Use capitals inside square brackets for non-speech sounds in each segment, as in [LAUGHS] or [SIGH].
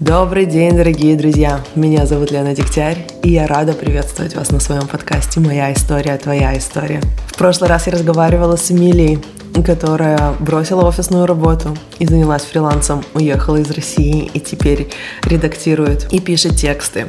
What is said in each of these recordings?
Добрый день, дорогие друзья! Меня зовут Лена Дегтярь, и я рада приветствовать вас на своем подкасте «Моя история, твоя история». В прошлый раз я разговаривала с Эмилией, которая бросила офисную работу и занялась фрилансом, уехала из России и теперь редактирует и пишет тексты.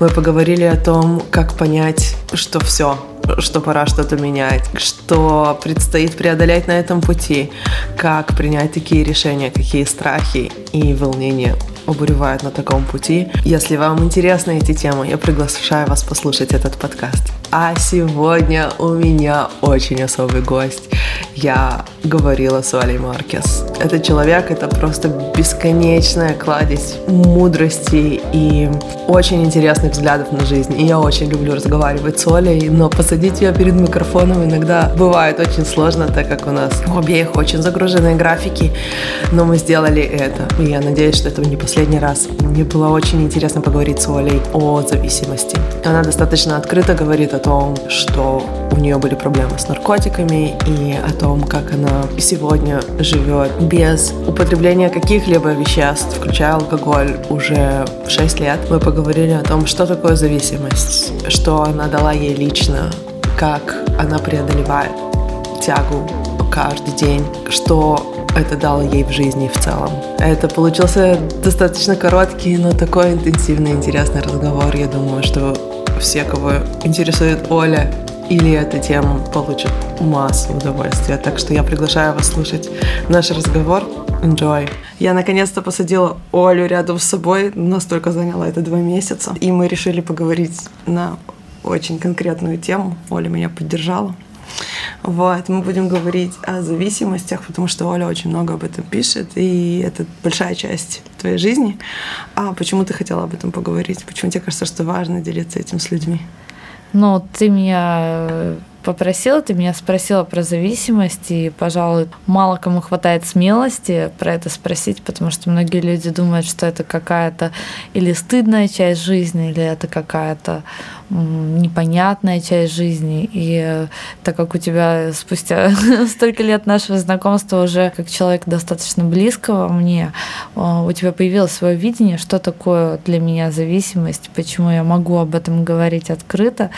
Мы поговорили о том, как понять, что все, что пора что-то менять, что предстоит преодолеть на этом пути, как принять такие решения, какие страхи и волнения обуревают на таком пути. Если вам интересны эти темы, я приглашаю вас послушать этот подкаст. А сегодня у меня очень особый гость. Я говорила с Олей Маркес. Этот человек — это просто бесконечная кладезь мудрости и очень интересных взглядов на жизнь. И я очень люблю разговаривать с Олей, но посадить ее перед микрофоном иногда бывает очень сложно, так как у нас у обеих очень загруженные графики. Но мы сделали это. И я надеюсь, что это не последний раз. Мне было очень интересно поговорить с Олей о зависимости. Она достаточно открыто говорит о том, что у нее были проблемы с наркотиками и о том, как она сегодня живет без употребления каких-либо веществ, включая алкоголь, уже 6 лет. Мы поговорили о том, что такое зависимость, что она дала ей лично, как она преодолевает тягу каждый день, что это дало ей в жизни в целом. Это получился достаточно короткий, но такой интенсивный, интересный разговор. Я думаю, что все, кого интересует Оля или эта тема, получат массу удовольствия. Так что я приглашаю вас слушать наш разговор. Enjoy. Я наконец-то посадила Олю рядом с собой. Настолько заняло это два месяца. И мы решили поговорить на очень конкретную тему. Оля меня поддержала. Вот, мы будем говорить о зависимостях, потому что Оля очень много об этом пишет, и это большая часть твоей жизни. А почему ты хотела об этом поговорить? Почему тебе кажется, что важно делиться этим с людьми? Ну, ты меня попросила, ты меня спросила про зависимость, и, пожалуй, мало кому хватает смелости про это спросить, потому что многие люди думают, что это какая-то или стыдная часть жизни, или это какая-то непонятная часть жизни. И так как у тебя спустя [LAUGHS] столько лет нашего знакомства уже как человек достаточно близкого мне, у тебя появилось свое видение, что такое для меня зависимость, почему я могу об этом говорить открыто.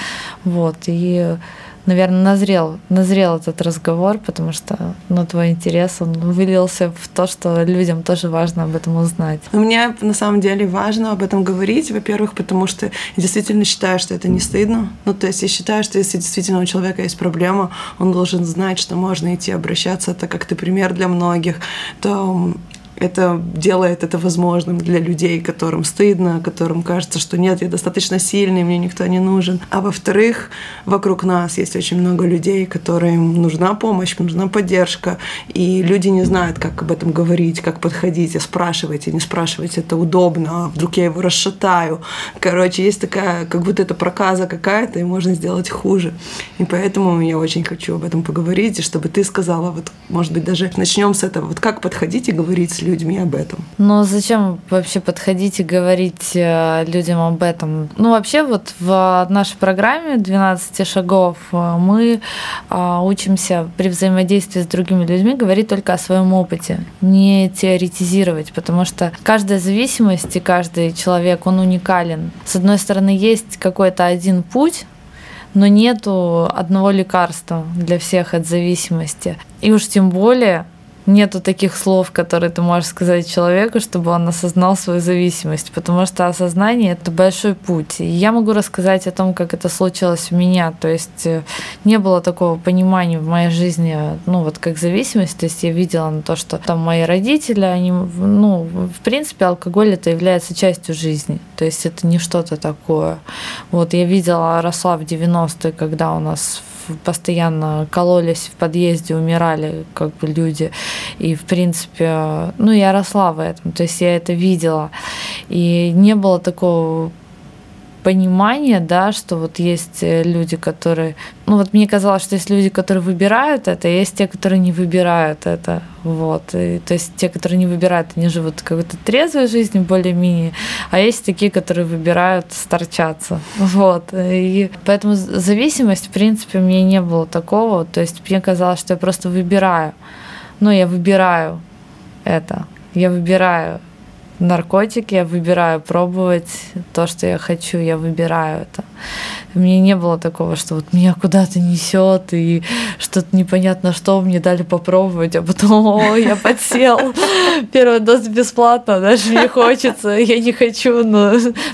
Вот. И наверное, назрел, назрел этот разговор, потому что ну, твой интерес, он вылился в то, что людям тоже важно об этом узнать. Мне на самом деле важно об этом говорить, во-первых, потому что я действительно считаю, что это не стыдно. Ну, то есть я считаю, что если действительно у человека есть проблема, он должен знать, что можно идти обращаться, так как ты пример для многих, то это делает это возможным для людей, которым стыдно, которым кажется, что нет, я достаточно сильный, мне никто не нужен. А во-вторых, вокруг нас есть очень много людей, которым нужна помощь, нужна поддержка, и люди не знают, как об этом говорить, как подходить, и спрашивать, и не спрашивать, это удобно, а вдруг я его расшатаю. Короче, есть такая, как будто это проказа какая-то, и можно сделать хуже. И поэтому я очень хочу об этом поговорить, и чтобы ты сказала, вот, может быть, даже начнем с этого, вот как подходить и говорить с людьми об этом. Но зачем вообще подходить и говорить э, людям об этом? Ну, вообще вот в нашей программе 12 шагов э, мы э, учимся при взаимодействии с другими людьми говорить только о своем опыте, не теоретизировать, потому что каждая зависимость и каждый человек, он уникален. С одной стороны, есть какой-то один путь, но нету одного лекарства для всех от зависимости. И уж тем более нету таких слов, которые ты можешь сказать человеку, чтобы он осознал свою зависимость, потому что осознание это большой путь. И я могу рассказать о том, как это случилось у меня. То есть э, не было такого понимания в моей жизни, ну вот как зависимость. То есть я видела на то, что там мои родители, они, ну, в принципе, алкоголь это является частью жизни. То есть это не что-то такое. Вот я видела, росла в 90-е, когда у нас постоянно кололись в подъезде, умирали как бы люди. И, в принципе, ну, я росла в этом, то есть я это видела. И не было такого понимание, да, что вот есть э, люди, которые... Ну вот мне казалось, что есть люди, которые выбирают это, и есть те, которые не выбирают это. Вот. И, то есть те, которые не выбирают, они живут какой-то трезвой жизнью более-менее, а есть такие, которые выбирают сторчаться. Вот. И поэтому зависимость, в принципе, у меня не было такого. То есть мне казалось, что я просто выбираю. Ну, я выбираю это. Я выбираю наркотики, я выбираю пробовать то, что я хочу, я выбираю это. Мне не было такого, что вот меня куда-то несет и что-то непонятно что мне дали попробовать, а потом, [LAUGHS] о, я подсел, первый доза бесплатно, даже мне хочется, я не хочу, но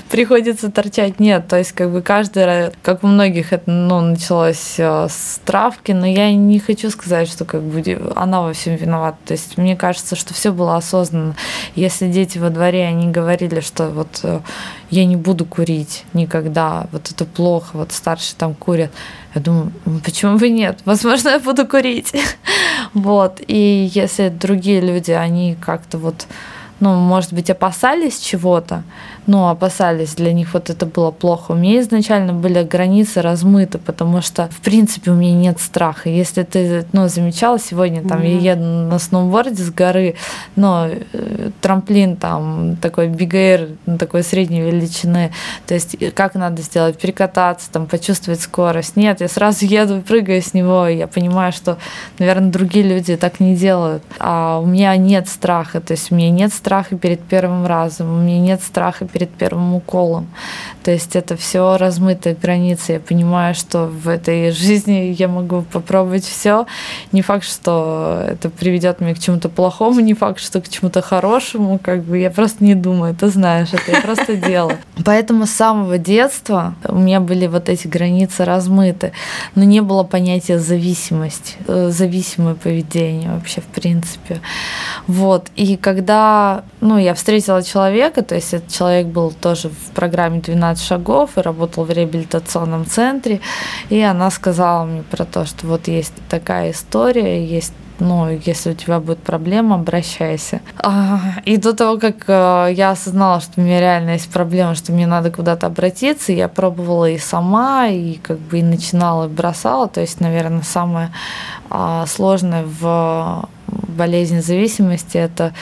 приходится торчать. Нет, то есть как бы каждый, как у многих это ну, началось э, с травки, но я не хочу сказать, что как бы она во всем виновата. То есть мне кажется, что все было осознанно. Если дети во дворе, они говорили, что вот э, я не буду курить никогда, вот это плохо, вот старшие там курят. Я думаю, почему бы нет? Возможно, я буду курить. [LAUGHS] вот. И если другие люди, они как-то вот ну, может быть, опасались чего-то, ну, опасались, для них вот это было плохо. У меня изначально были границы размыты, потому что, в принципе, у меня нет страха. Если ты, ну, замечала сегодня, там, mm-hmm. я еду на сноуборде с горы, но э, трамплин там такой бигейр, такой средней величины, то есть как надо сделать, перекататься, там, почувствовать скорость. Нет, я сразу еду и прыгаю с него, и я понимаю, что, наверное, другие люди так не делают. А у меня нет страха, то есть у меня нет страха перед первым разом, у меня нет страха перед первым уколом. То есть это все размытые границы. Я понимаю, что в этой [LAUGHS] жизни я могу попробовать все. Не факт, что это приведет меня к чему-то плохому, не факт, что к чему-то хорошему. Как бы я просто не думаю, ты знаешь, это я просто [LAUGHS] делаю. Поэтому с самого детства у меня были вот эти границы размыты, но не было понятия зависимость, э, зависимое поведение вообще в принципе. Вот. И когда ну, я встретила человека, то есть этот человек был тоже в программе 12 шагов и работал в реабилитационном центре. И она сказала мне про то, что вот есть такая история, есть ну, если у тебя будет проблема, обращайся. А, и до того, как э, я осознала, что у меня реально есть проблема, что мне надо куда-то обратиться, я пробовала и сама, и как бы и начинала, и бросала. То есть, наверное, самое а, сложное в болезни зависимости это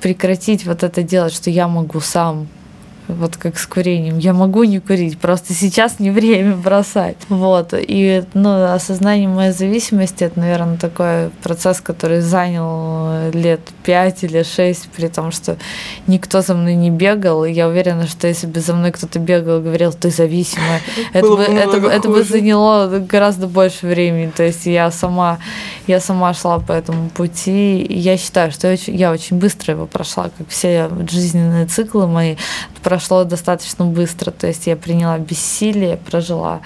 прекратить вот это делать, что я могу сам вот как с курением. Я могу не курить, просто сейчас не время бросать. Вот. И ну, осознание моей зависимости, это, наверное, такой процесс, который занял лет пять или шесть, при том, что никто за мной не бегал. И я уверена, что если бы за мной кто-то бегал и говорил, ты зависимая, [LAUGHS] это бы, это, это бы заняло гораздо больше времени. То есть я сама, я сама шла по этому пути. И я считаю, что я очень, я очень быстро его прошла, как все жизненные циклы мои прошло достаточно быстро. То есть я приняла бессилие, прожила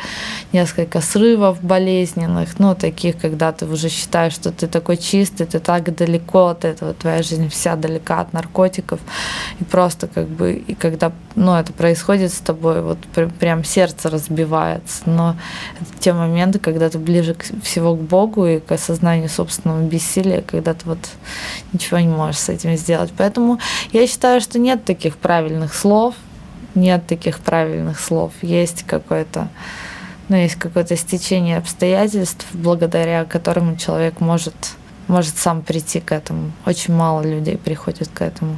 несколько срывов болезненных, ну, таких, когда ты уже считаешь, что ты такой чистый, ты так далеко от этого, твоя жизнь вся далека от наркотиков. И просто как бы, и когда ну, это происходит с тобой, вот прям сердце разбивается. Но это те моменты, когда ты ближе к, всего к Богу и к осознанию собственного бессилия, когда ты вот ничего не можешь с этим сделать. Поэтому я считаю, что нет таких правильных слов, нет таких правильных слов. Есть какое-то ну, есть какое-то стечение обстоятельств, благодаря которому человек может, может сам прийти к этому. Очень мало людей приходит к этому.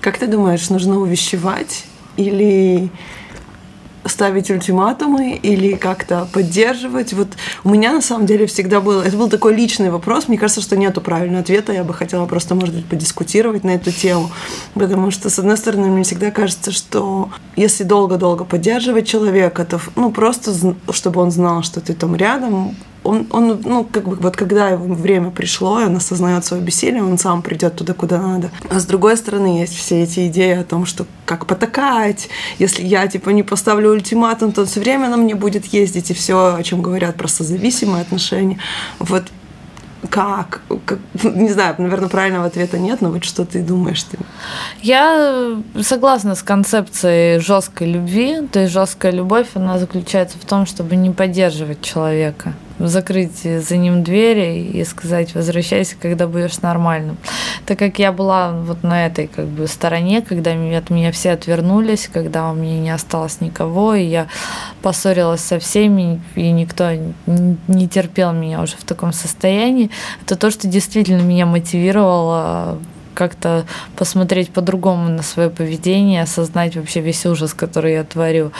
Как ты думаешь, нужно увещевать или ставить ультиматумы или как-то поддерживать. Вот у меня на самом деле всегда было, это был такой личный вопрос, мне кажется, что нету правильного ответа, я бы хотела просто, может быть, подискутировать на эту тему, потому что, с одной стороны, мне всегда кажется, что если долго-долго поддерживать человека, то, ну, просто, чтобы он знал, что ты там рядом, он, он, ну, как бы, вот когда время пришло, и он осознает свое бессилие, он сам придет туда, куда надо. А с другой стороны, есть все эти идеи о том, что как потакать, если я, типа, не поставлю ультиматум, то все время на мне будет ездить, и все, о чем говорят про созависимые отношения. Вот как? как? [LAUGHS] Не знаю, наверное, правильного ответа нет, но вот что ты думаешь? Ты? Я согласна с концепцией жесткой любви. То есть жесткая любовь, она заключается в том, чтобы не поддерживать человека закрыть за ним двери и сказать возвращайся, когда будешь нормальным. Так как я была вот на этой как бы стороне, когда от меня все отвернулись, когда у меня не осталось никого, и я поссорилась со всеми, и никто не терпел меня уже в таком состоянии, это то, что действительно меня мотивировало как-то посмотреть по-другому на свое поведение, осознать вообще весь ужас, который я творю.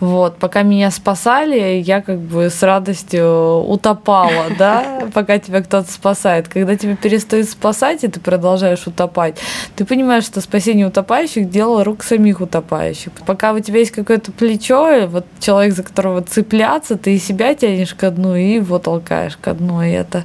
Вот, пока меня спасали, я как бы с радостью утопала, [LAUGHS] да, пока тебя кто-то спасает. Когда тебя перестают спасать, и ты продолжаешь утопать, ты понимаешь, что спасение утопающих – дело рук самих утопающих. Пока у тебя есть какое-то плечо, вот человек, за которого цепляться, ты и себя тянешь ко дну, и его толкаешь ко дну. И это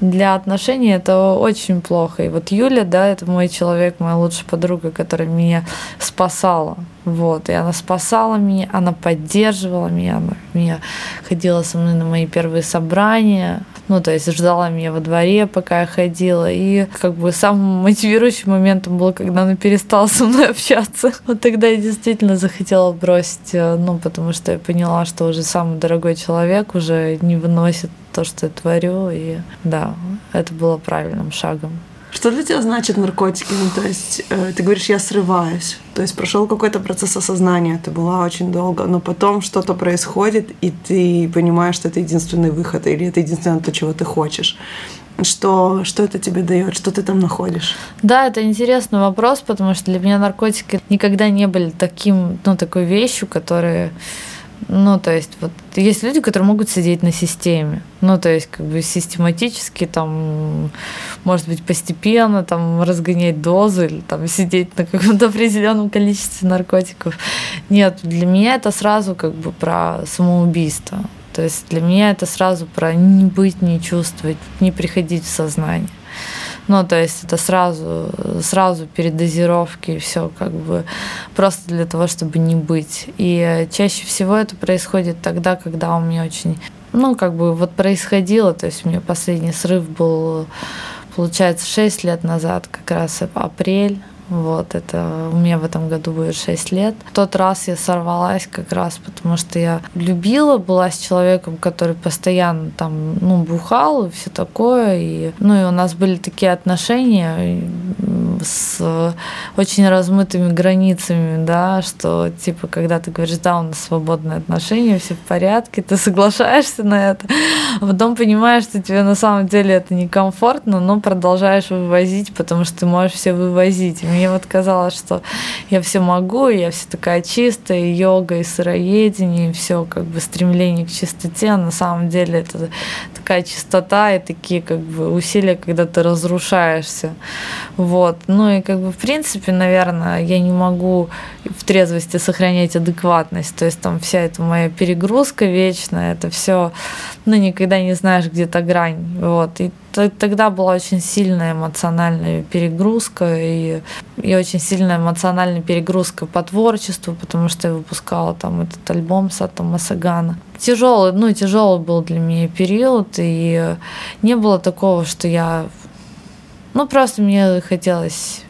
для отношений это очень плохо. И вот Юля, да, это мой человек, моя лучшая подруга, которая меня спасала. Вот, и она спасала меня, она поддерживала меня, она меня ходила со мной на мои первые собрания, ну, то есть ждала меня во дворе, пока я ходила. И как бы самым мотивирующим моментом было, когда она перестала со мной общаться. [LAUGHS] Вот тогда я действительно захотела бросить, э, ну, потому что я поняла, что уже самый дорогой человек уже не выносит то, что я творю. И да, это было правильным шагом. Что для тебя значит наркотики? Ну, то есть э, ты говоришь, я срываюсь. То есть прошел какой-то процесс осознания, ты была очень долго, но потом что-то происходит, и ты понимаешь, что это единственный выход, или это единственное то, чего ты хочешь. Что, что это тебе дает, что ты там находишь? Да, это интересный вопрос, потому что для меня наркотики никогда не были таким, ну, такой вещью, которая ну, то есть, вот есть люди, которые могут сидеть на системе. Ну, то есть, как бы систематически, там, может быть, постепенно там разгонять дозы или там сидеть на каком-то [LAUGHS] определенном количестве наркотиков. Нет, для меня это сразу как бы про самоубийство. То есть для меня это сразу про не быть, не чувствовать, не приходить в сознание. Ну, то есть это сразу, сразу перед дозировкой все как бы просто для того, чтобы не быть. И чаще всего это происходит тогда, когда у меня очень, ну, как бы вот происходило, то есть у меня последний срыв был, получается, 6 лет назад, как раз апрель, вот, это у меня в этом году будет 6 лет. В тот раз я сорвалась как раз, потому что я любила, была с человеком, который постоянно там, ну, бухал и все такое. И, ну, и у нас были такие отношения с очень размытыми границами, да, что, типа, когда ты говоришь, да, у нас свободные отношения, все в порядке, ты соглашаешься на это, а потом понимаешь, что тебе на самом деле это некомфортно, но продолжаешь вывозить, потому что ты можешь все вывозить. Мне вот казалось, что я все могу, я вся такая чистая, и йога, и сыроедение, и все как бы стремление к чистоте, а на самом деле это такая чистота и такие как бы усилия, когда ты разрушаешься. Вот. Ну и как бы в принципе, наверное, я не могу в трезвости сохранять адекватность. То есть там вся эта моя перегрузка вечная, это все, ну никогда не знаешь, где-то грань. Вот. И тогда была очень сильная эмоциональная перегрузка и, и очень сильная эмоциональная перегрузка по творчеству, потому что я выпускала там этот альбом Сата Масагана. Тяжелый, ну тяжелый был для меня период, и не было такого, что я, ну просто мне хотелось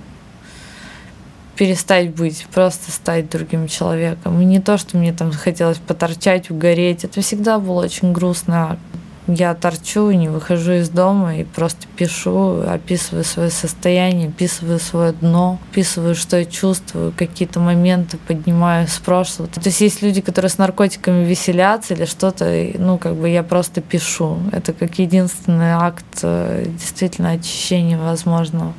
перестать быть, просто стать другим человеком. И не то, что мне там хотелось поторчать, угореть. Это всегда было очень грустно я торчу, не выхожу из дома и просто пишу, описываю свое состояние, описываю свое дно, описываю, что я чувствую, какие-то моменты поднимаю с прошлого. То есть есть люди, которые с наркотиками веселятся или что-то, ну, как бы я просто пишу. Это как единственный акт э, действительно очищения возможного.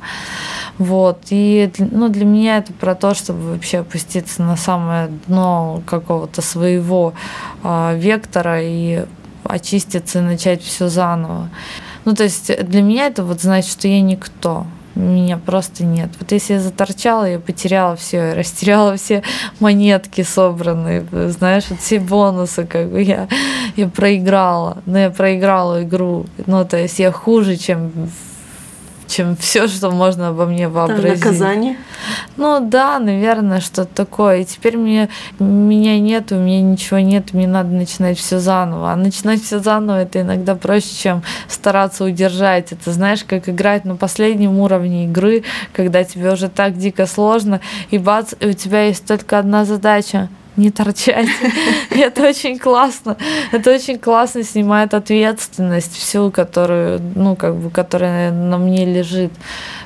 Вот. И ну, для меня это про то, чтобы вообще опуститься на самое дно какого-то своего э, вектора и очиститься начать все заново. Ну, то есть для меня это вот значит, что я никто. Меня просто нет. Вот если я заторчала, я потеряла все, я растеряла все [LAUGHS] монетки собранные, знаешь, вот все бонусы, как бы я, я проиграла. Но я проиграла игру. Ну, то есть я хуже, чем чем все, что можно обо мне вообразить. Там наказание? Ну да, наверное, что-то такое. И теперь мне, меня нет, у меня ничего нет, мне надо начинать все заново. А начинать все заново это иногда проще, чем стараться удержать. Это знаешь, как играть на последнем уровне игры, когда тебе уже так дико сложно, и бац, и у тебя есть только одна задача не торчать. [LAUGHS] Это очень классно. Это очень классно снимает ответственность всю, которую, ну, как бы, которая на мне лежит.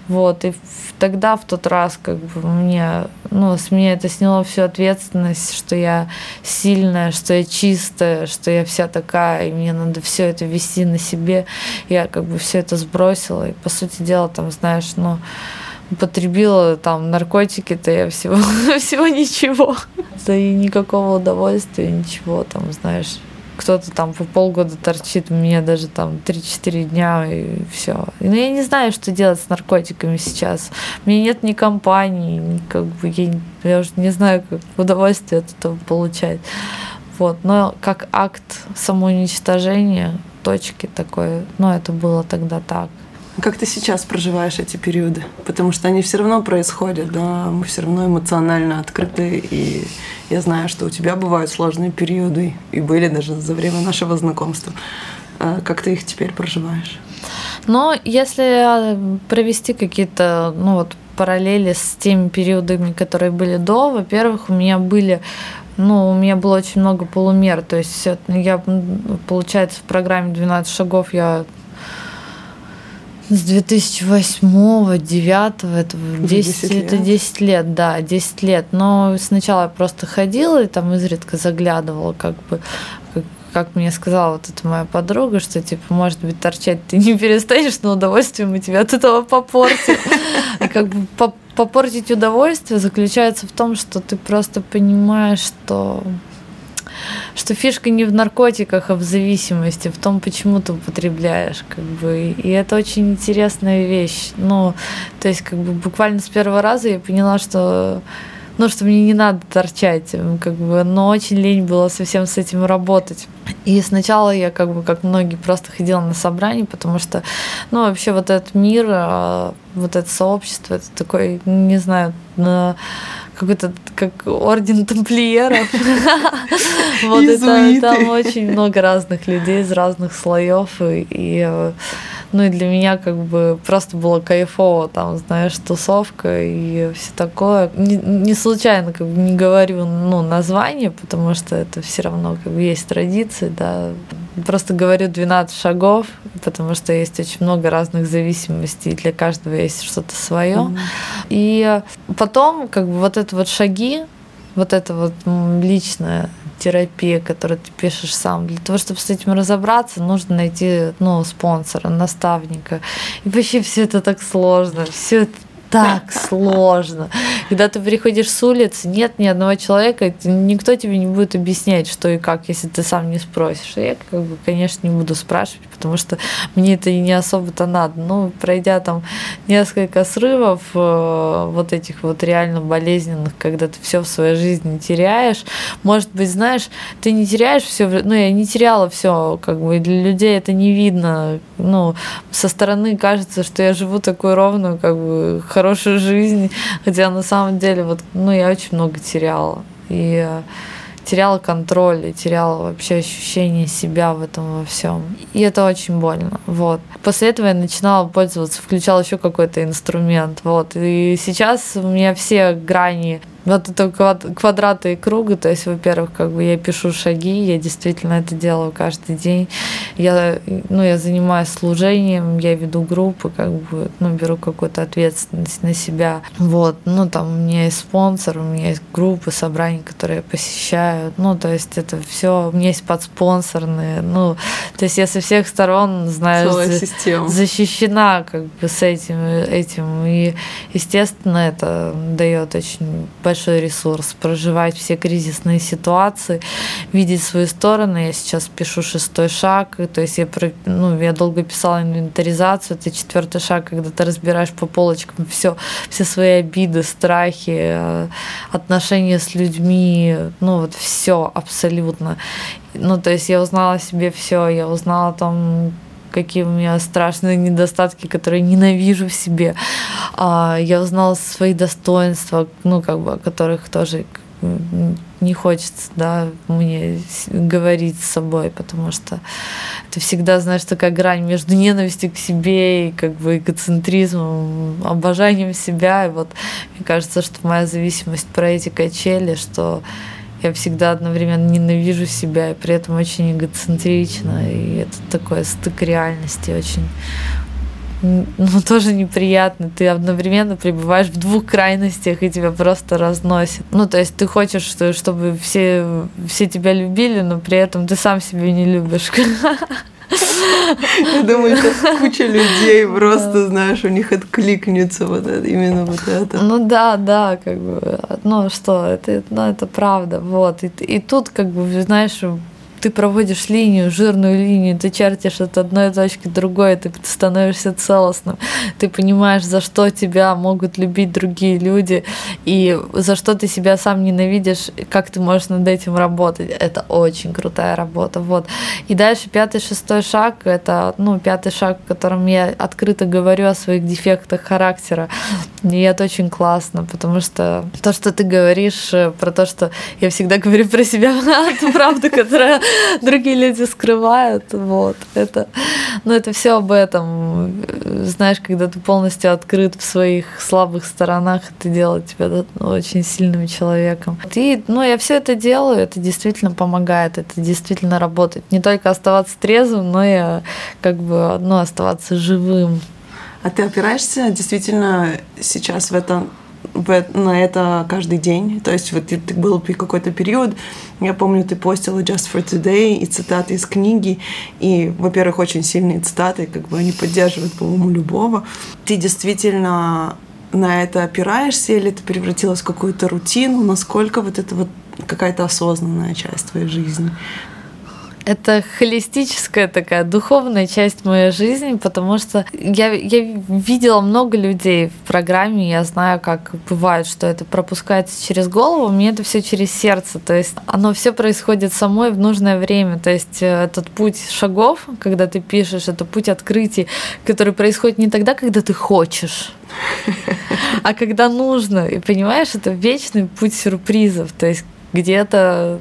Вот. И тогда, в тот раз, как бы, мне, ну, с меня это сняло всю ответственность, что я сильная, что я чистая, что я вся такая, и мне надо все это вести на себе. Я, как бы, все это сбросила. И, по сути дела, там, знаешь, ну, употребила там наркотики-то я всего, [LAUGHS] всего ничего. Да и никакого удовольствия, ничего там, знаешь. Кто-то там по полгода торчит, меня даже там 3-4 дня и все. Но я не знаю, что делать с наркотиками сейчас. У меня нет ни компании, ни как бы я, я уже не знаю, как удовольствие от этого получать. Вот. Но как акт самоуничтожения, точки такой, ну, это было тогда так. Как ты сейчас проживаешь эти периоды? Потому что они все равно происходят, да, мы все равно эмоционально открыты, и я знаю, что у тебя бывают сложные периоды, и были даже за время нашего знакомства. А как ты их теперь проживаешь? Но если провести какие-то, ну вот, параллели с теми периодами, которые были до, во-первых, у меня были ну, у меня было очень много полумер, то есть я, получается, в программе 12 шагов я с 2008 2009 это 10, 10 лет. это 10 лет, да, 10 лет. Но сначала я просто ходила и там изредка заглядывала, как бы как, как мне сказала вот эта моя подруга, что типа, может быть, торчать ты не перестанешь, но удовольствие мы тебя от этого попортим. И как бы попортить удовольствие заключается в том, что ты просто понимаешь, что что фишка не в наркотиках, а в зависимости, в том, почему ты употребляешь, как бы. И это очень интересная вещь. Ну, то есть, как бы буквально с первого раза я поняла, что ну, что мне не надо торчать, как бы, но очень лень было совсем с этим работать. И сначала я, как бы, как многие, просто ходила на собрания, потому что, ну, вообще вот этот мир, а, вот это сообщество, это такой, не знаю, какой-то как орден тамплиеров. [LAUGHS] Вот это там очень много разных людей из разных слоев и э, ну и для меня как бы просто было кайфово, там, знаешь, тусовка и все такое. Не, не случайно как бы не говорю ну, название, потому что это все равно как бы есть традиции, да. Просто говорю 12 шагов, потому что есть очень много разных зависимостей, и для каждого есть что-то свое. Mm-hmm. И потом как бы вот это вот шаги, вот это вот личное терапия, которую ты пишешь сам. Для того, чтобы с этим разобраться, нужно найти ну, спонсора, наставника. И вообще все это так сложно. Все это так сложно. Когда ты приходишь с улицы, нет ни одного человека, никто тебе не будет объяснять, что и как, если ты сам не спросишь. И я, как бы, конечно, не буду спрашивать, потому что мне это не особо-то надо. Ну, пройдя там несколько срывов, э, вот этих вот реально болезненных, когда ты все в своей жизни теряешь, может быть, знаешь, ты не теряешь все, ну, я не теряла все, как бы, для людей это не видно. Ну, со стороны кажется, что я живу такой ровную, как бы, хорошую жизнь, хотя на самом деле вот, ну, я очень много теряла. И э, теряла контроль и теряла вообще ощущение себя в этом во всем. И это очень больно. Вот. После этого я начинала пользоваться, включала еще какой-то инструмент. Вот. И сейчас у меня все грани вот это квадраты и круги, то есть, во-первых, как бы я пишу шаги, я действительно это делаю каждый день. Я, ну, я занимаюсь служением, я веду группы, как бы, ну, беру какую-то ответственность на себя. Вот, ну, там у меня есть спонсор, у меня есть группы, собрания, которые я посещаю. Ну, то есть это все, у меня есть подспонсорные. Ну, то есть я со всех сторон, знаю, за, защищена как бы с этим, этим. И, естественно, это дает очень большой ресурс, проживать все кризисные ситуации, видеть свою сторону. Я сейчас пишу шестой шаг, то есть я, ну, я долго писала инвентаризацию, это четвертый шаг, когда ты разбираешь по полочкам все, все свои обиды, страхи, э, отношения с людьми, ну вот все абсолютно. Ну, то есть я узнала себе все, я узнала там какие у меня страшные недостатки, которые ненавижу в себе. А, я узнала свои достоинства, ну, как бы, о которых тоже не хочется, да, мне говорить с собой, потому что это всегда, знаешь, такая грань между ненавистью к себе и как бы эгоцентризмом, обожанием себя. И вот мне кажется, что моя зависимость про эти качели, что я всегда одновременно ненавижу себя и при этом очень эгоцентрична. И это такой стык реальности очень ну, [LAUGHS] тоже неприятно. Ты одновременно пребываешь в двух крайностях, и тебя просто разносит. Ну, то есть ты хочешь, чтобы все, все тебя любили, но при этом ты сам себя не любишь. [LAUGHS] Я думаю, сейчас куча людей просто, знаешь, у них откликнется вот это, именно вот это. Ну да, да, как бы, ну что, это, ну, это правда, вот. И, и тут, как бы, знаешь, ты проводишь линию, жирную линию, ты чертишь от одной точки к другой, ты становишься целостным, ты понимаешь, за что тебя могут любить другие люди, и за что ты себя сам ненавидишь, как ты можешь над этим работать. Это очень крутая работа. Вот. И дальше пятый, шестой шаг, это ну, пятый шаг, в котором я открыто говорю о своих дефектах характера. И это очень классно, потому что то, что ты говоришь э, про то, что я всегда говорю про себя, [LAUGHS] правда, которая [LAUGHS] другие люди скрывают. Вот. Это, но это все об этом. Знаешь, когда ты полностью открыт в своих слабых сторонах, это делает тебя очень сильным человеком. И, ну, я все это делаю, это действительно помогает, это действительно работает. Не только оставаться трезвым, но и как бы, ну, оставаться живым. А ты опираешься действительно сейчас в этом в, на это каждый день. То есть вот ты, ты был какой-то период, я помню, ты постила Just for Today и цитаты из книги. И, во-первых, очень сильные цитаты, как бы они поддерживают, по-моему, любого. Ты действительно на это опираешься или ты превратилась в какую-то рутину? Насколько вот это вот какая-то осознанная часть твоей жизни? Это холистическая такая духовная часть моей жизни, потому что я, я видела много людей в программе, я знаю, как бывает, что это пропускается через голову, мне это все через сердце, то есть оно все происходит самой в нужное время, то есть э, этот путь шагов, когда ты пишешь, это путь открытий, который происходит не тогда, когда ты хочешь, а когда нужно. И понимаешь, это вечный путь сюрпризов. То есть где-то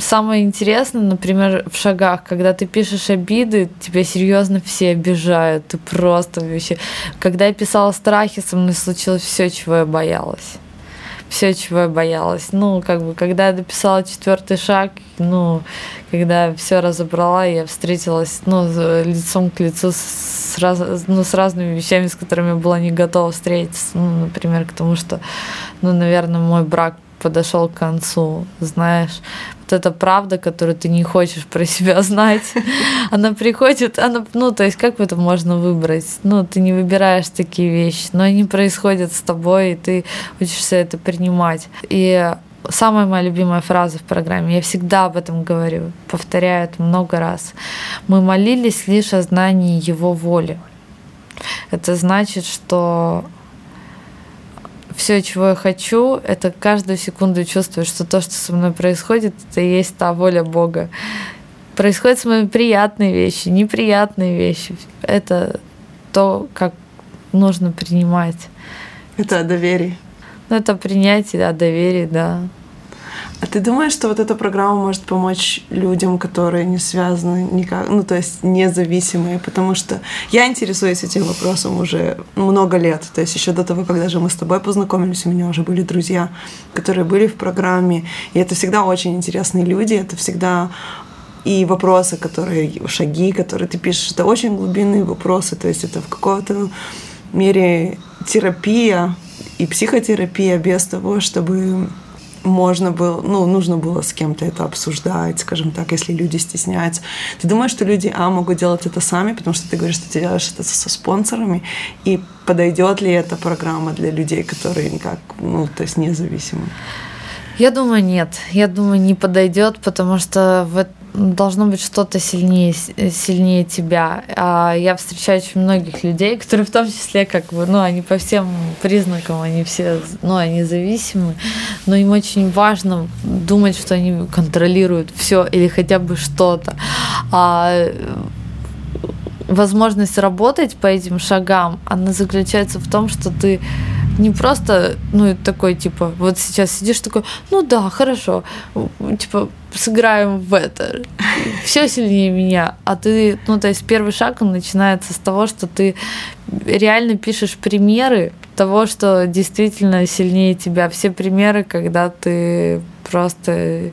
самое интересное, например, в шагах, когда ты пишешь обиды, тебя серьезно все обижают, ты просто вообще... Когда я писала страхи, со мной случилось все, чего я боялась. Все, чего я боялась. Ну, как бы, когда я дописала четвертый шаг, ну, когда все разобрала, я встретилась, ну, лицом к лицу с, раз, ну, с разными вещами, с которыми я была не готова встретиться. Ну, например, к тому, что, ну, наверное, мой брак подошел к концу, знаешь. Вот эта правда, которую ты не хочешь про себя знать, [LAUGHS] она приходит, она, ну, то есть как это можно выбрать? Ну, ты не выбираешь такие вещи, но они происходят с тобой, и ты учишься это принимать. И самая моя любимая фраза в программе, я всегда об этом говорю, повторяю это много раз. Мы молились лишь о знании Его воли. Это значит, что все, чего я хочу, это каждую секунду чувствую, что то, что со мной происходит, это и есть та воля Бога. Происходят с вами приятные вещи, неприятные вещи. Это то, как нужно принимать. Это о доверии. Ну, это принятие, о доверии, да. А ты думаешь, что вот эта программа может помочь людям, которые не связаны никак, ну то есть независимые, потому что я интересуюсь этим вопросом уже много лет, то есть еще до того, когда же мы с тобой познакомились, у меня уже были друзья, которые были в программе, и это всегда очень интересные люди, это всегда и вопросы, которые, шаги, которые ты пишешь, это очень глубинные вопросы, то есть это в каком-то мере терапия и психотерапия без того, чтобы можно было, ну, нужно было с кем-то это обсуждать, скажем так, если люди стесняются. Ты думаешь, что люди, а, могут делать это сами, потому что ты говоришь, что ты делаешь это со спонсорами, и подойдет ли эта программа для людей, которые никак, ну, то есть независимы? Я думаю, нет. Я думаю, не подойдет, потому что в, должно быть что-то сильнее, сильнее тебя. А я встречаю очень многих людей, которые в том числе, как бы, ну, они по всем признакам, они все, ну, они зависимы, но им очень важно думать, что они контролируют все или хотя бы что-то. А возможность работать по этим шагам, она заключается в том, что ты не просто, ну, такой, типа, вот сейчас сидишь такой, ну да, хорошо, типа, сыграем в это. Все сильнее меня. А ты, ну, то есть первый шаг, он начинается с того, что ты реально пишешь примеры того, что действительно сильнее тебя. Все примеры, когда ты просто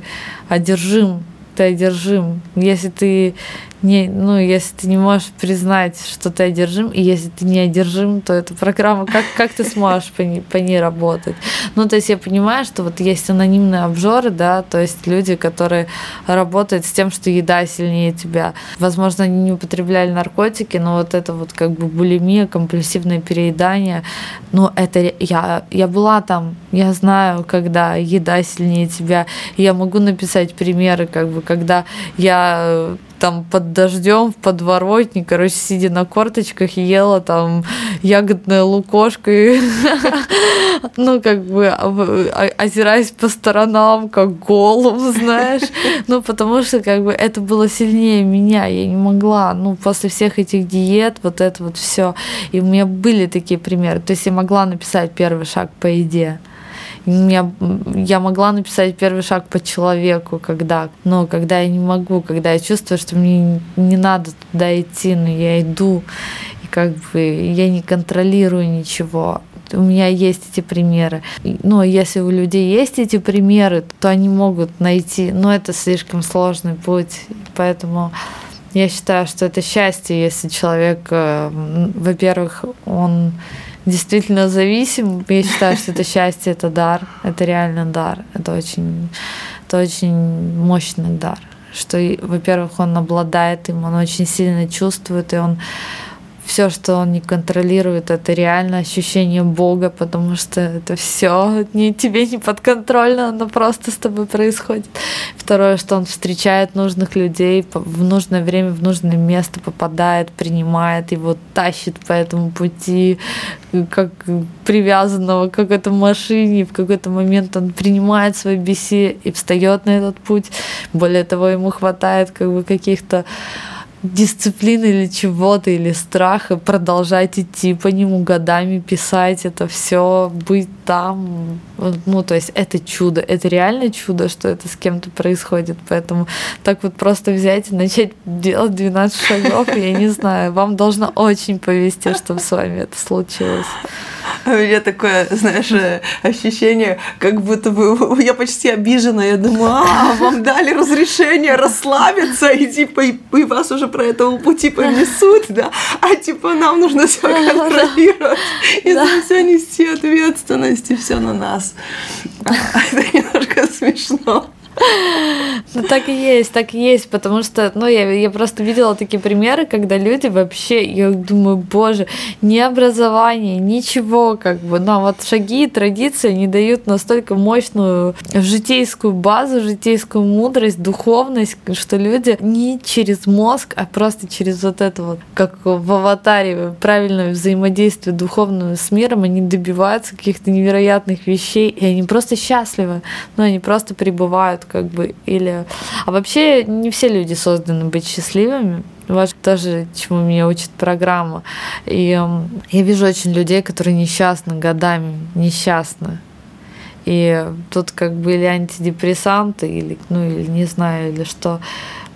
одержим, ты одержим. Если ты не, ну, если ты не можешь признать, что ты одержим, и если ты не одержим, то эта программа, как, как ты сможешь по ней, по ней работать? Ну, то есть я понимаю, что вот есть анонимные обжоры, да, то есть люди, которые работают с тем, что еда сильнее тебя. Возможно, они не употребляли наркотики, но вот это вот как бы булимия, компульсивное переедание, ну, это я, я была там, я знаю, когда еда сильнее тебя, я могу написать примеры, как бы, когда я там под дождем в подворотне, короче, сидя на корточках, ела там ягодное лукошко, и, [LAUGHS] ну, как бы озираясь по сторонам, как голым, [LAUGHS] знаешь, ну, потому что, как бы, это было сильнее меня, я не могла, ну, после всех этих диет, вот это вот все, и у меня были такие примеры, то есть я могла написать первый шаг по еде, я, я могла написать первый шаг по человеку, когда, но когда я не могу, когда я чувствую, что мне не надо туда идти, но я иду, и как бы я не контролирую ничего. У меня есть эти примеры. Но если у людей есть эти примеры, то они могут найти, но это слишком сложный путь, поэтому я считаю, что это счастье, если человек, э, во-первых, он действительно зависим. Я считаю, что это счастье, это дар, это реально дар, это очень, это очень мощный дар. Что, во-первых, он обладает им, он очень сильно чувствует, и он все, что он не контролирует, это реально ощущение Бога, потому что это все не тебе не подконтрольно, оно просто с тобой происходит. Второе, что он встречает нужных людей в нужное время, в нужное место попадает, принимает, его тащит по этому пути, как привязанного к какой-то машине, в какой-то момент он принимает свой беси и встает на этот путь. Более того, ему хватает как бы каких-то дисциплины или чего-то, или страха, продолжать идти по нему годами, писать это все, быть там. Ну, то есть это чудо, это реально чудо, что это с кем-то происходит. Поэтому так вот просто взять и начать делать 12 шагов, я не знаю, вам должно очень повезти, чтобы с вами это случилось. У меня такое, знаешь, э, ощущение, как будто бы [LAUGHS] я почти обижена. Я думаю, а, вам дали разрешение расслабиться, и типа и, и вас уже про этого пути понесут, да, а типа нам нужно все [LAUGHS] контролировать и за все нести ответственность, и все на нас. [LAUGHS] Это немножко смешно. Ну, так и есть, так и есть, потому что, ну, я, я просто видела такие примеры, когда люди вообще, я думаю, боже, ни образования, ничего, как бы, но вот шаги и традиции не дают настолько мощную житейскую базу, житейскую мудрость, духовность, что люди не через мозг, а просто через вот это вот, как в аватаре, правильное взаимодействие духовного с миром, они добиваются каких-то невероятных вещей, и они просто счастливы, но они просто пребывают как бы, или... А вообще не все люди созданы быть счастливыми. Вот тоже, чему меня учит программа. И я вижу очень людей, которые несчастны годами, несчастны. И тут как бы или антидепрессанты, или, ну, или не знаю, или что.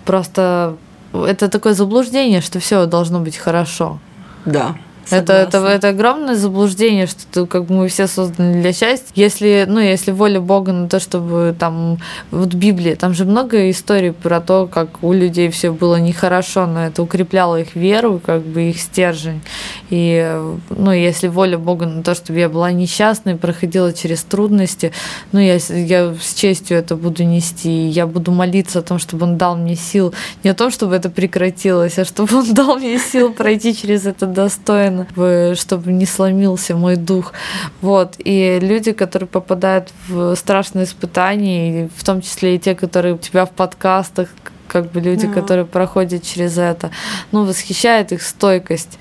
Просто это такое заблуждение, что все должно быть хорошо. Да. Это, это, это огромное заблуждение, что ты, как бы мы все созданы для счастья. Если, ну, если воля Бога на то, чтобы там, вот Библия, там же много историй про то, как у людей все было нехорошо, но это укрепляло их веру, как бы их стержень. И, ну, если воля Бога на то, чтобы я была несчастной, проходила через трудности, ну, я, я с честью это буду нести, я буду молиться о том, чтобы Он дал мне сил, не о том, чтобы это прекратилось, а чтобы Он дал мне сил пройти через это достойно постоянно, чтобы не сломился мой дух. Вот. И люди, которые попадают в страшные испытания, в том числе и те, которые у тебя в подкастах, как бы люди, mm-hmm. которые проходят через это, ну, восхищает их стойкость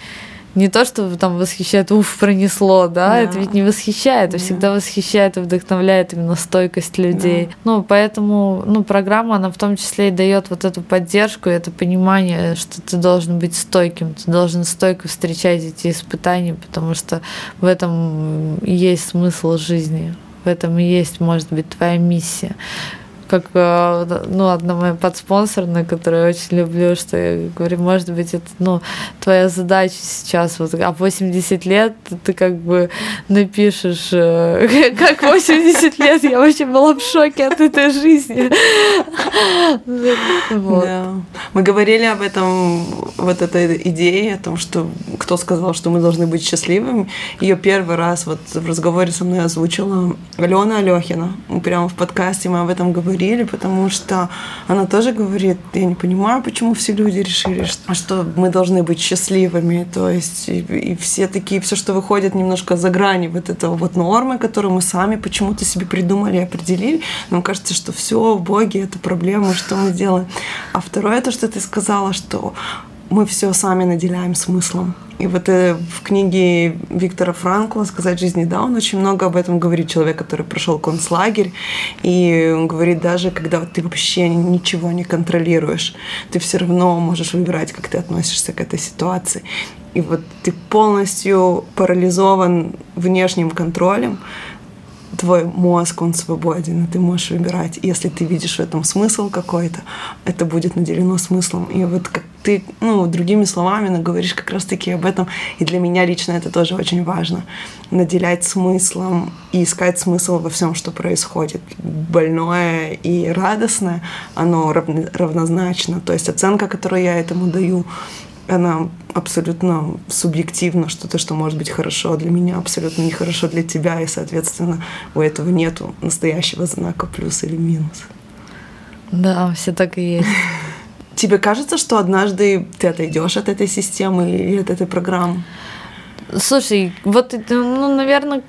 не то, что там восхищает, уф, пронесло, да, да. это ведь не восхищает, да. всегда восхищает и вдохновляет именно стойкость людей. Да. Ну, поэтому, ну, программа, она в том числе и дает вот эту поддержку, это понимание, что ты должен быть стойким, ты должен стойко встречать эти испытания, потому что в этом и есть смысл жизни, в этом и есть, может быть, твоя миссия как э, ну, одна моя подспонсорная, которую я очень люблю, что я говорю, может быть, это ну, твоя задача сейчас, вот, а 80 лет ты как бы напишешь, э, [LAUGHS] как 80 лет, я вообще была в шоке от этой жизни. [LAUGHS] Да. Мы говорили об этом, вот этой идее, о том, что кто сказал, что мы должны быть счастливыми. Ее первый раз вот в разговоре со мной озвучила Алена Алехина. Прямо в подкасте мы об этом говорили, потому что она тоже говорит, я не понимаю, почему все люди решили, что мы должны быть счастливыми. То есть и, и все такие, все, что выходит немножко за грани вот этого вот нормы, которую мы сами почему-то себе придумали и определили. Нам кажется, что все в Боге это проблема, что мы делаем. А второе, то, что ты сказала, что мы все сами наделяем смыслом. И вот э, в книге Виктора Франкла «Сказать жизни да» он очень много об этом говорит. Человек, который прошел концлагерь, и он говорит, даже когда ты вообще ничего не контролируешь, ты все равно можешь выбирать, как ты относишься к этой ситуации. И вот ты полностью парализован внешним контролем, твой мозг, он свободен, и ты можешь выбирать. Если ты видишь в этом смысл какой-то, это будет наделено смыслом. И вот как ты, ну, другими словами, говоришь как раз-таки об этом, и для меня лично это тоже очень важно. Наделять смыслом и искать смысл во всем, что происходит. Больное и радостное, оно равнозначно. То есть оценка, которую я этому даю, она абсолютно субъективна, что-то, что может быть хорошо для меня, абсолютно нехорошо для тебя, и, соответственно, у этого нету настоящего знака плюс или минус. Да, все так и есть. [LAUGHS] Тебе кажется, что однажды ты отойдешь от этой системы или от этой программы? Слушай, вот, ну, наверное,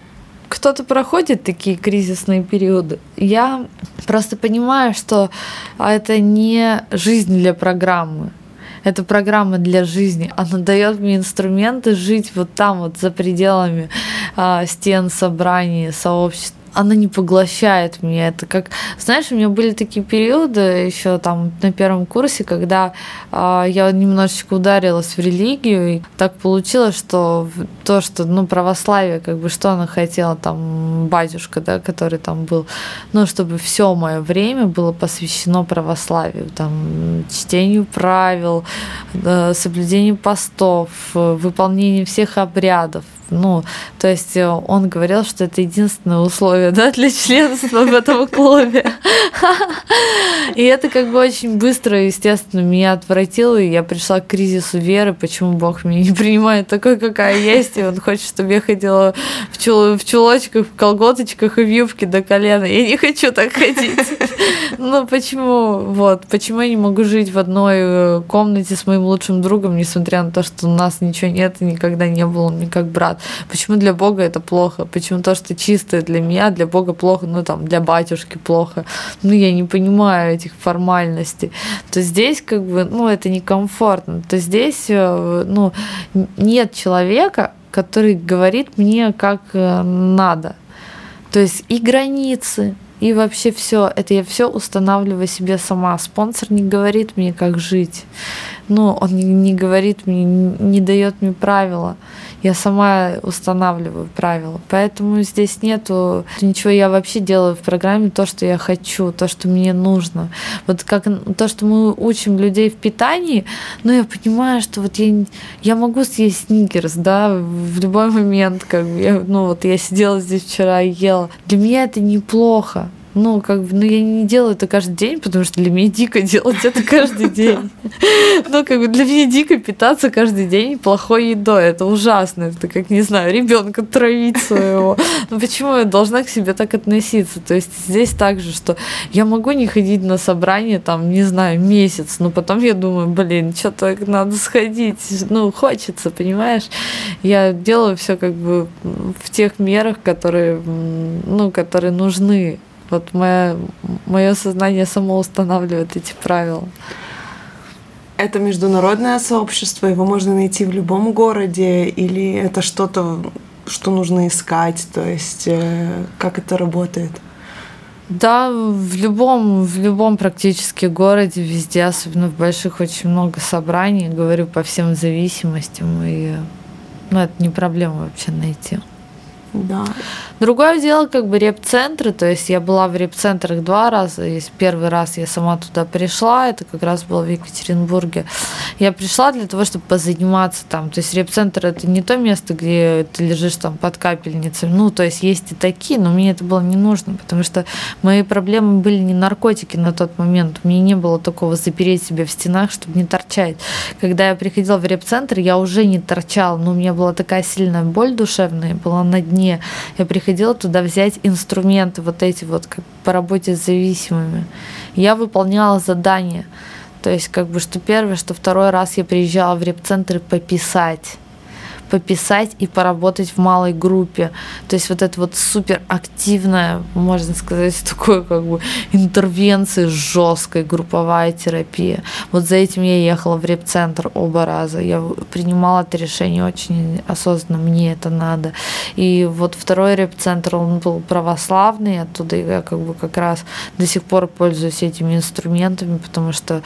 кто-то проходит такие кризисные периоды. Я просто понимаю, что это не жизнь для программы это программа для жизни. Она дает мне инструменты жить вот там, вот за пределами а, стен собраний, сообществ она не поглощает меня. Это как, знаешь, у меня были такие периоды еще там на первом курсе, когда э, я немножечко ударилась в религию, и так получилось, что то, что, ну, православие, как бы, что она хотела, там, батюшка, да, который там был, ну, чтобы все мое время было посвящено православию, там, чтению правил, э, соблюдению постов, выполнению всех обрядов, ну, то есть э, он говорил, что это единственное условие да, для членства в этом клубе. И это как бы очень быстро, естественно, меня отвратило, и я пришла к кризису веры, почему Бог меня не принимает такой, какая есть, и Он хочет, чтобы я ходила в, чул в чулочках, в колготочках и в юбке до колена. Я не хочу так ходить. Ну, почему, вот, почему я не могу жить в одной э, комнате с моим лучшим другом, несмотря на то, что у нас ничего нет и никогда не было, он мне как брат назад. Почему для Бога это плохо? Почему то, что чистое для меня, для Бога плохо, ну там для батюшки плохо? Ну я не понимаю этих формальностей. То здесь как бы, ну это некомфортно. То здесь, э, ну нет человека, который говорит мне, как э, надо. То есть и границы, и вообще все, это я все устанавливаю себе сама. Спонсор не говорит мне, как жить. Ну, он не, говорит мне, не дает мне правила я сама устанавливаю правила. Поэтому здесь нету ничего. Я вообще делаю в программе то, что я хочу, то, что мне нужно. Вот как то, что мы учим людей в питании, но я понимаю, что вот я, я могу съесть сникерс, да, в любой момент, как я, ну вот я сидела здесь вчера и ела. Для меня это неплохо. Ну, как бы, ну, я не делаю это каждый день, потому что для меня дико делать это каждый день. Ну, как бы, для меня дико питаться каждый день плохой едой. Это ужасно. Это как, не знаю, ребенка травить своего. Ну, почему я должна к себе так относиться? То есть здесь также, что я могу не ходить на собрание, там, не знаю, месяц, но потом я думаю, блин, что-то надо сходить. Ну, хочется, понимаешь? Я делаю все как бы в тех мерах, которые, ну, которые нужны вот мое, мое сознание само устанавливает эти правила. Это международное сообщество, его можно найти в любом городе, или это что-то, что нужно искать, то есть э, как это работает? Да, в любом, в любом практически городе, везде, особенно в больших, очень много собраний, говорю, по всем зависимостям, и ну, это не проблема вообще найти. Да. Другое дело, как бы реп-центры, то есть я была в реп-центрах два раза, и первый раз я сама туда пришла, это как раз было в Екатеринбурге. Я пришла для того, чтобы позаниматься там, то есть реп-центр это не то место, где ты лежишь там под капельницей, ну, то есть есть и такие, но мне это было не нужно, потому что мои проблемы были не наркотики на тот момент, у меня не было такого запереть себя в стенах, чтобы не торчать. Когда я приходила в реп-центр, я уже не торчала, но у меня была такая сильная боль душевная, была на дне. Я приходила туда взять инструменты вот эти вот как по работе с зависимыми. Я выполняла задания. То есть как бы что первый, что второй раз я приезжала в реп-центр пописать пописать и поработать в малой группе. То есть вот это вот супер активная, можно сказать, [LAUGHS] такое как бы интервенция жесткая групповая терапия. Вот за этим я ехала в реп-центр оба раза. Я принимала это решение очень осознанно, мне это надо. И вот второй реп-центр, он был православный, оттуда я как бы как раз до сих пор пользуюсь этими инструментами, потому что,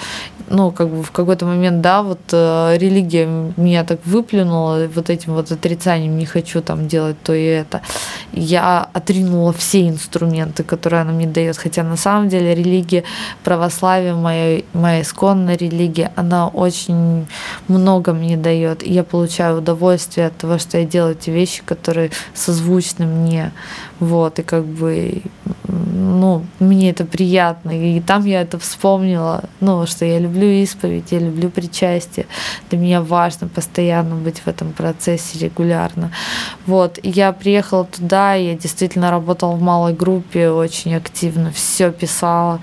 ну, как бы в какой-то момент, да, вот э, религия меня так выплюнула, вот этим вот отрицанием не хочу там делать то и это. Я отринула все инструменты, которые она мне дает. Хотя на самом деле религия православия, моя, моя исконная религия, она очень много мне дает. И я получаю удовольствие от того, что я делаю эти вещи, которые созвучны мне. Вот, и как бы, ну, мне это приятно. И там я это вспомнила, ну, что я люблю исповедь, я люблю причастие. Для меня важно постоянно быть в этом процессе регулярно. Вот, я приехала туда, я действительно работала в малой группе очень активно, все писала.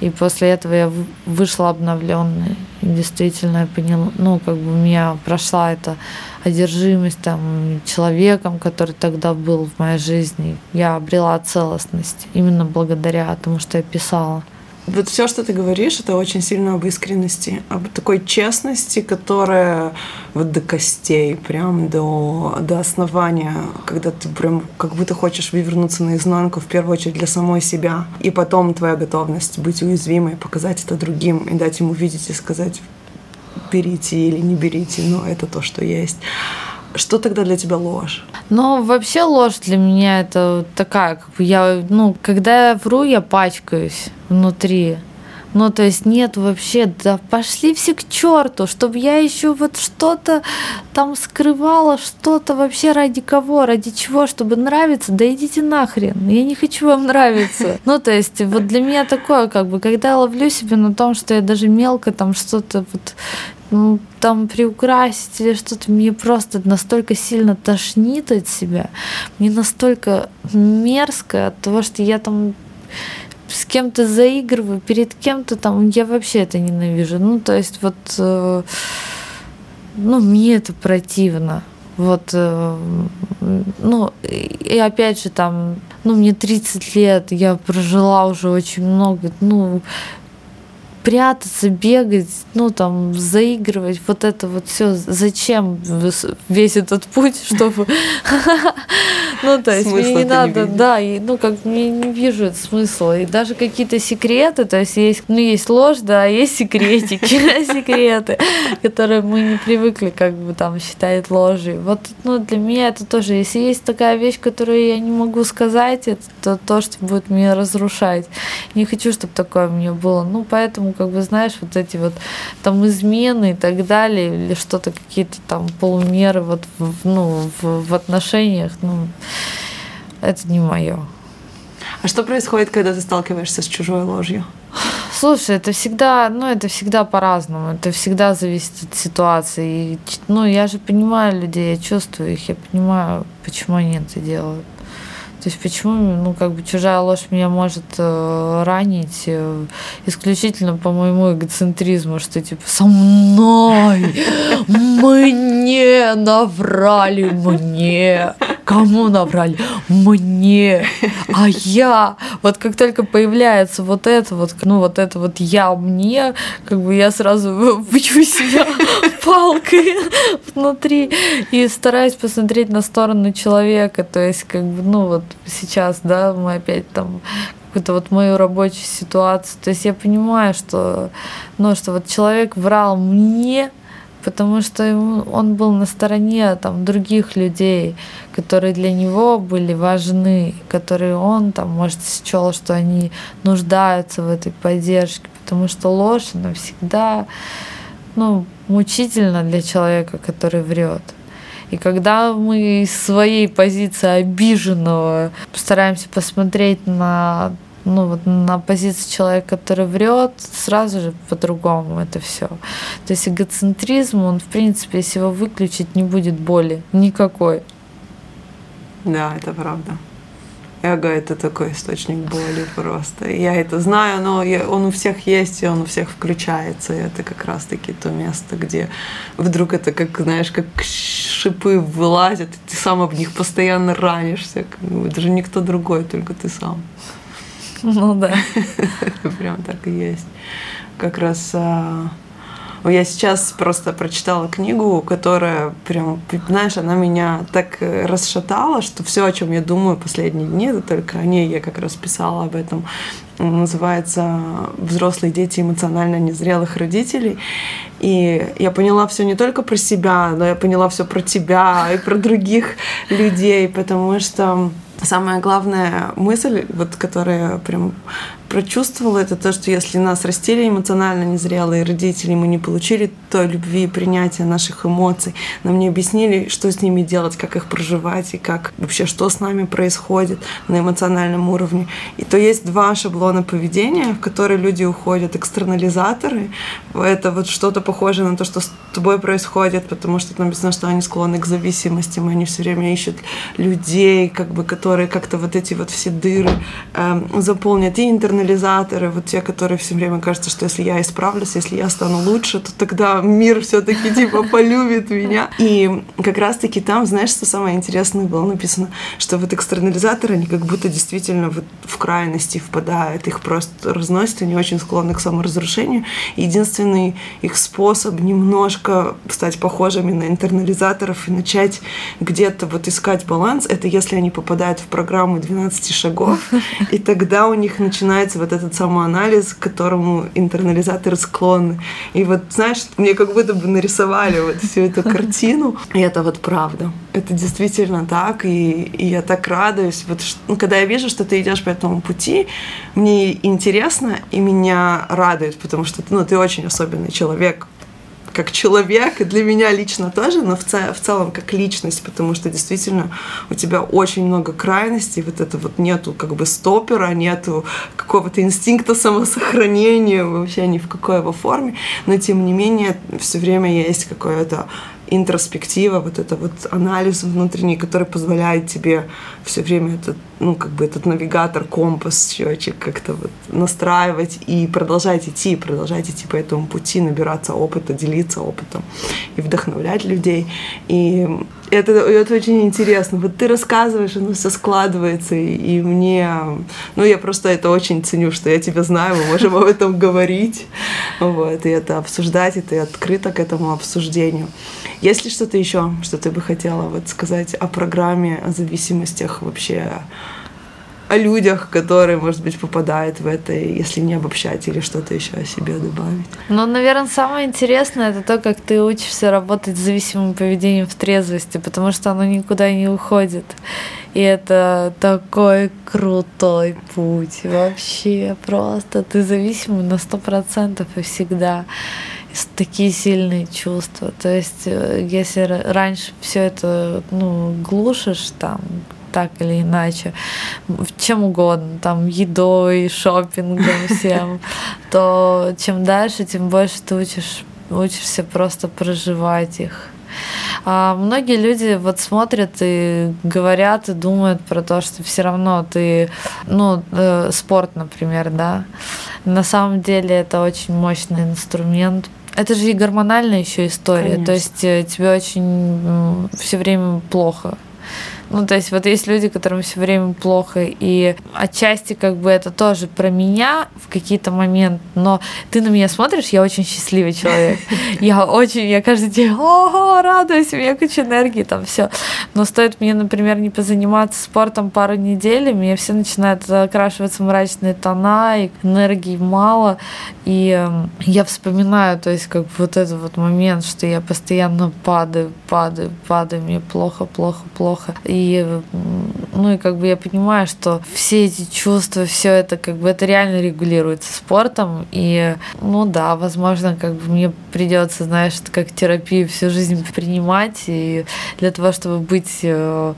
И после этого я вышла обновленной. И действительно я поняла, ну, как бы у меня прошла эта одержимость там человеком, который тогда был в моей жизни. Я обрела целостность именно благодаря тому, что я писала. Вот все, что ты говоришь, это очень сильно об искренности, об такой честности, которая вот до костей, прям до, до основания, когда ты прям как будто хочешь вывернуться наизнанку, в первую очередь для самой себя. И потом твоя готовность быть уязвимой, показать это другим и дать им увидеть и сказать, берите или не берите, но это то, что есть. Что тогда для тебя ложь? Ну, вообще ложь для меня это такая, как бы я, ну, когда я вру, я пачкаюсь внутри. Ну, то есть нет вообще, да пошли все к черту, чтобы я еще вот что-то там скрывала, что-то вообще ради кого, ради чего, чтобы нравиться, да идите нахрен, я не хочу вам нравиться. [LAUGHS] Ну, то есть вот для меня такое, как бы, когда я ловлю себя на том, что я даже мелко там что-то вот ну, там приукрасить или что-то, мне просто настолько сильно тошнит от себя, мне настолько мерзко от того, что я там с кем-то заигрываю, перед кем-то там, я вообще это ненавижу. Ну, то есть вот, э, ну, мне это противно. Вот, э, ну, и опять же там, ну, мне 30 лет, я прожила уже очень много, ну, прятаться, бегать, ну там заигрывать, вот это вот все. Зачем весь этот путь, [LAUGHS] чтобы, ну то есть мне не надо, да, и, ну как мне не вижу смысла и даже какие-то секреты, то есть есть, ну есть ложь, да, а есть секретики, [LAUGHS] секреты, которые мы не привыкли как бы там считать ложью. Вот, ну для меня это тоже, если есть такая вещь, которую я не могу сказать, это то, что будет меня разрушать. Не хочу, чтобы такое у меня было. Ну поэтому как бы, знаешь, вот эти вот там измены и так далее, или что-то, какие-то там полумеры вот в, ну, в, в отношениях, ну, это не мое. А что происходит, когда ты сталкиваешься с чужой ложью? Слушай, это всегда, ну, это всегда по-разному. Это всегда зависит от ситуации. И, ну, я же понимаю людей, я чувствую их, я понимаю, почему они это делают. То есть почему, ну, как бы чужая ложь меня может э, ранить э, исключительно по моему эгоцентризму, что типа со мной мне наврали, мне. Кому наврали? Мне. А я. Вот как только появляется вот это вот, ну вот это вот я мне, как бы я сразу [LAUGHS] бью себя палкой внутри и стараюсь посмотреть на сторону человека. То есть, как бы, ну вот сейчас, да, мы опять там какую-то вот мою рабочую ситуацию. То есть я понимаю, что, ну, что вот человек врал мне, потому что он был на стороне там других людей, которые для него были важны, которые он там, может, счел, что они нуждаются в этой поддержке, потому что ложь, она всегда, ну, мучительно для человека, который врет. И когда мы из своей позиции обиженного стараемся посмотреть на ну, вот на позиции человека, который врет, сразу же по-другому это все. То есть эгоцентризм, он, в принципе, если его выключить, не будет боли никакой. Да, это правда. Эго — это такой источник боли просто. Я это знаю, но я, он у всех есть, и он у всех включается. И это как раз-таки то место, где вдруг это, как, знаешь, как шипы вылазят, и ты сам об них постоянно ранишься. Это же никто другой, только ты сам. [LAUGHS] Ну да. [LAUGHS] Прям так и есть. Как раз а, я сейчас просто прочитала книгу, которая прям, знаешь, она меня так э, расшатала, что все, о чем я думаю последние дни, это только о ней я как раз писала об этом. Называется «Взрослые дети эмоционально незрелых родителей». И я поняла все не только про себя, но я поняла все про тебя и про других людей, потому что самая главная мысль, вот, которая прям прочувствовала, это то, что если нас растили эмоционально незрелые родители, мы не получили той любви и принятия наших эмоций, нам не объяснили, что с ними делать, как их проживать и как вообще, что с нами происходит на эмоциональном уровне. И то есть два шаблона поведения, в которые люди уходят. Экстернализаторы — это вот что-то похожее на то, что с тобой происходит, потому что там написано, что они склонны к зависимостям, и они все время ищут людей, как бы, которые как-то вот эти вот все дыры э, заполнят. И интернализаторы, вот те, которые все время кажется, что если я исправлюсь, если я стану лучше, то тогда мир все-таки типа полюбит меня. И как раз-таки там, знаешь, что самое интересное было написано, что вот экстернализаторы, они как будто действительно вот в крайности впадают, их просто разносят, они очень склонны к саморазрушению. Единственный их способ немножко стать похожими на интернализаторов и начать где-то вот искать баланс, это если они попадают в программу 12 шагов, и тогда у них начинается вот этот самоанализ, к которому интернализаторы склонны. И вот, знаешь, мне как будто бы нарисовали вот всю эту картину, и это вот правда. Это действительно так, и, и я так радуюсь. Вот, ну, когда я вижу, что ты идешь по этому пути, мне интересно и меня радует, потому что ну, ты очень особенный человек, как человек, и для меня лично тоже, но в, ц- в целом как личность, потому что действительно у тебя очень много крайностей, вот это вот нету как бы стопера, нету какого-то инстинкта самосохранения вообще ни в какой его форме, но тем не менее все время есть какое-то интроспектива, вот это вот анализ внутренний, который позволяет тебе все время этот, ну, как бы этот навигатор, компас, счетчик как-то вот настраивать и продолжать идти, продолжать идти по этому пути, набираться опыта, делиться опытом и вдохновлять людей. И это, это очень интересно. Вот ты рассказываешь, оно все складывается, и, и мне... Ну, я просто это очень ценю, что я тебя знаю, мы можем об этом говорить, вот, и это обсуждать, и ты открыта к этому обсуждению. Есть ли что-то еще, что ты бы хотела вот сказать о программе, о зависимостях вообще, о людях, которые, может быть, попадают в это, если не обобщать или что-то еще о себе добавить? Ну, наверное, самое интересное это то, как ты учишься работать с зависимым поведением в трезвости, потому что оно никуда не уходит. И это такой крутой путь. Вообще просто ты зависимый на сто процентов и всегда такие сильные чувства. То есть, э, если раньше все это ну, глушишь там так или иначе, чем угодно, там, едой, шопингом [LAUGHS] всем, то чем дальше, тем больше ты учишь, учишься просто проживать их. А многие люди вот смотрят и говорят и думают про то, что все равно ты, ну, э, спорт, например, да. На самом деле это очень мощный инструмент это же и гормональная еще история. Конечно. То есть э, тебе очень все время плохо. Ну, то есть вот есть люди, которым все время плохо, и отчасти как бы это тоже про меня в какие-то моменты, но ты на меня смотришь, я очень счастливый человек. [LAUGHS] Я очень, я каждый день, ого, радуюсь, у меня куча энергии, там все. Но стоит мне, например, не позаниматься спортом пару недель, и мне все начинают закрашиваться мрачные тона, и энергии мало, и эм, я вспоминаю, то есть как вот этот вот момент, что я постоянно падаю, падаю, падаю, мне плохо, плохо, плохо. И, ну и как бы я понимаю, что все эти чувства, все это как бы это реально регулируется спортом. И, ну да, возможно, как бы мне придется, знаешь, как терапию всю жизнь принимать. И для того, чтобы быть э,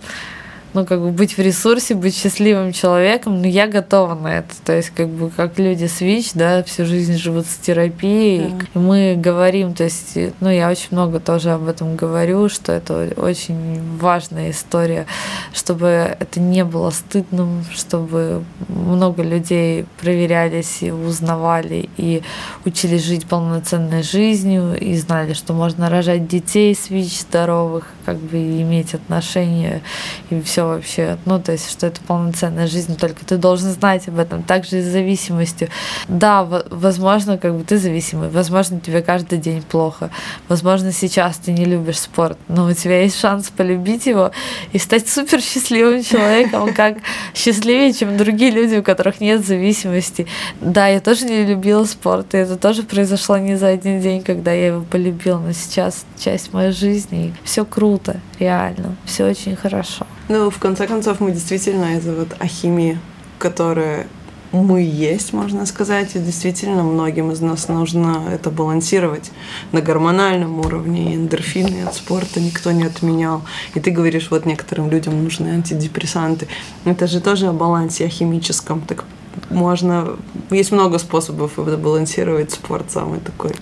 ну, как бы быть в ресурсе, быть счастливым человеком, но я готова на это. То есть, как бы, как люди с ВИЧ, да, всю жизнь живут с терапией, да. и мы говорим, то есть, ну, я очень много тоже об этом говорю, что это очень важная история, чтобы это не было стыдным, чтобы много людей проверялись и узнавали, и учились жить полноценной жизнью, и знали, что можно рожать детей с ВИЧ здоровых, как бы иметь отношения, и все вообще. Ну, то есть, что это полноценная жизнь, только ты должен знать об этом. Также и с зависимостью. Да, возможно, как бы ты зависимый, возможно, тебе каждый день плохо, возможно, сейчас ты не любишь спорт, но у тебя есть шанс полюбить его и стать супер счастливым человеком, [LAUGHS] как счастливее, чем другие люди, у которых нет зависимости. Да, я тоже не любила спорт, и это тоже произошло не за один день, когда я его полюбила, но сейчас часть моей жизни, и все круто, реально, все очень хорошо. Ну, в конце концов, мы действительно из-за вот ахимии, которая мы есть, можно сказать, и действительно многим из нас нужно это балансировать на гормональном уровне, и эндорфины от спорта никто не отменял. И ты говоришь, вот некоторым людям нужны антидепрессанты. Это же тоже о балансе о химическом. Так можно... Есть много способов балансировать. Спорт самый такой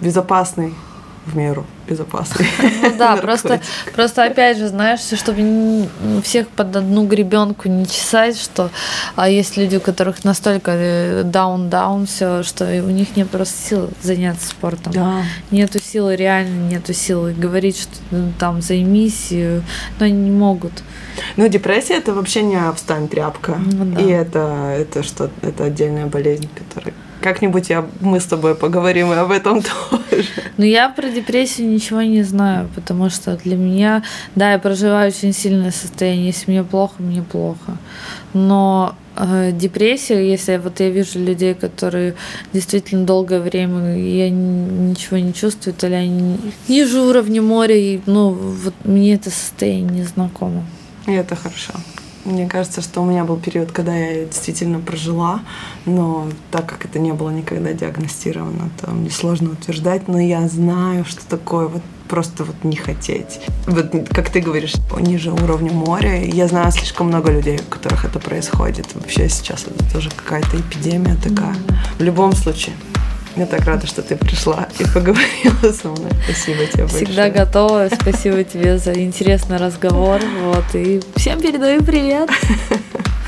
безопасный в меру безопасный. Ну да, [LAUGHS] просто, просто опять же, знаешь, чтобы всех под одну гребенку не чесать, что а есть люди, у которых настолько даун-даун все, что у них нет просто сил заняться спортом. Да. Нету силы, реально нету силы говорить, что ну, там займись, но они не могут. Ну, депрессия это вообще не встань тряпка. Ну, да. И это, это что, это отдельная болезнь, которая как-нибудь я, мы с тобой поговорим и об этом тоже. Ну, я про депрессию ничего не знаю, потому что для меня, да, я проживаю очень сильное состояние. Если мне плохо, мне плохо. Но э, депрессия, если вот я вижу людей, которые действительно долгое время я ничего не чувствую, или они ниже уровня моря, и, ну, вот мне это состояние не знакомо. И это хорошо. Мне кажется, что у меня был период, когда я действительно прожила, но так как это не было никогда диагностировано, то мне сложно утверждать, но я знаю, что такое вот просто вот не хотеть. Вот как ты говоришь, ниже уровня моря. Я знаю слишком много людей, у которых это происходит. Вообще сейчас это тоже какая-то эпидемия такая. В любом случае, я так рада, что ты пришла и поговорила со мной. Спасибо тебе большое. Всегда готова. Спасибо тебе за интересный разговор. Вот. И всем передаю привет. [LAUGHS]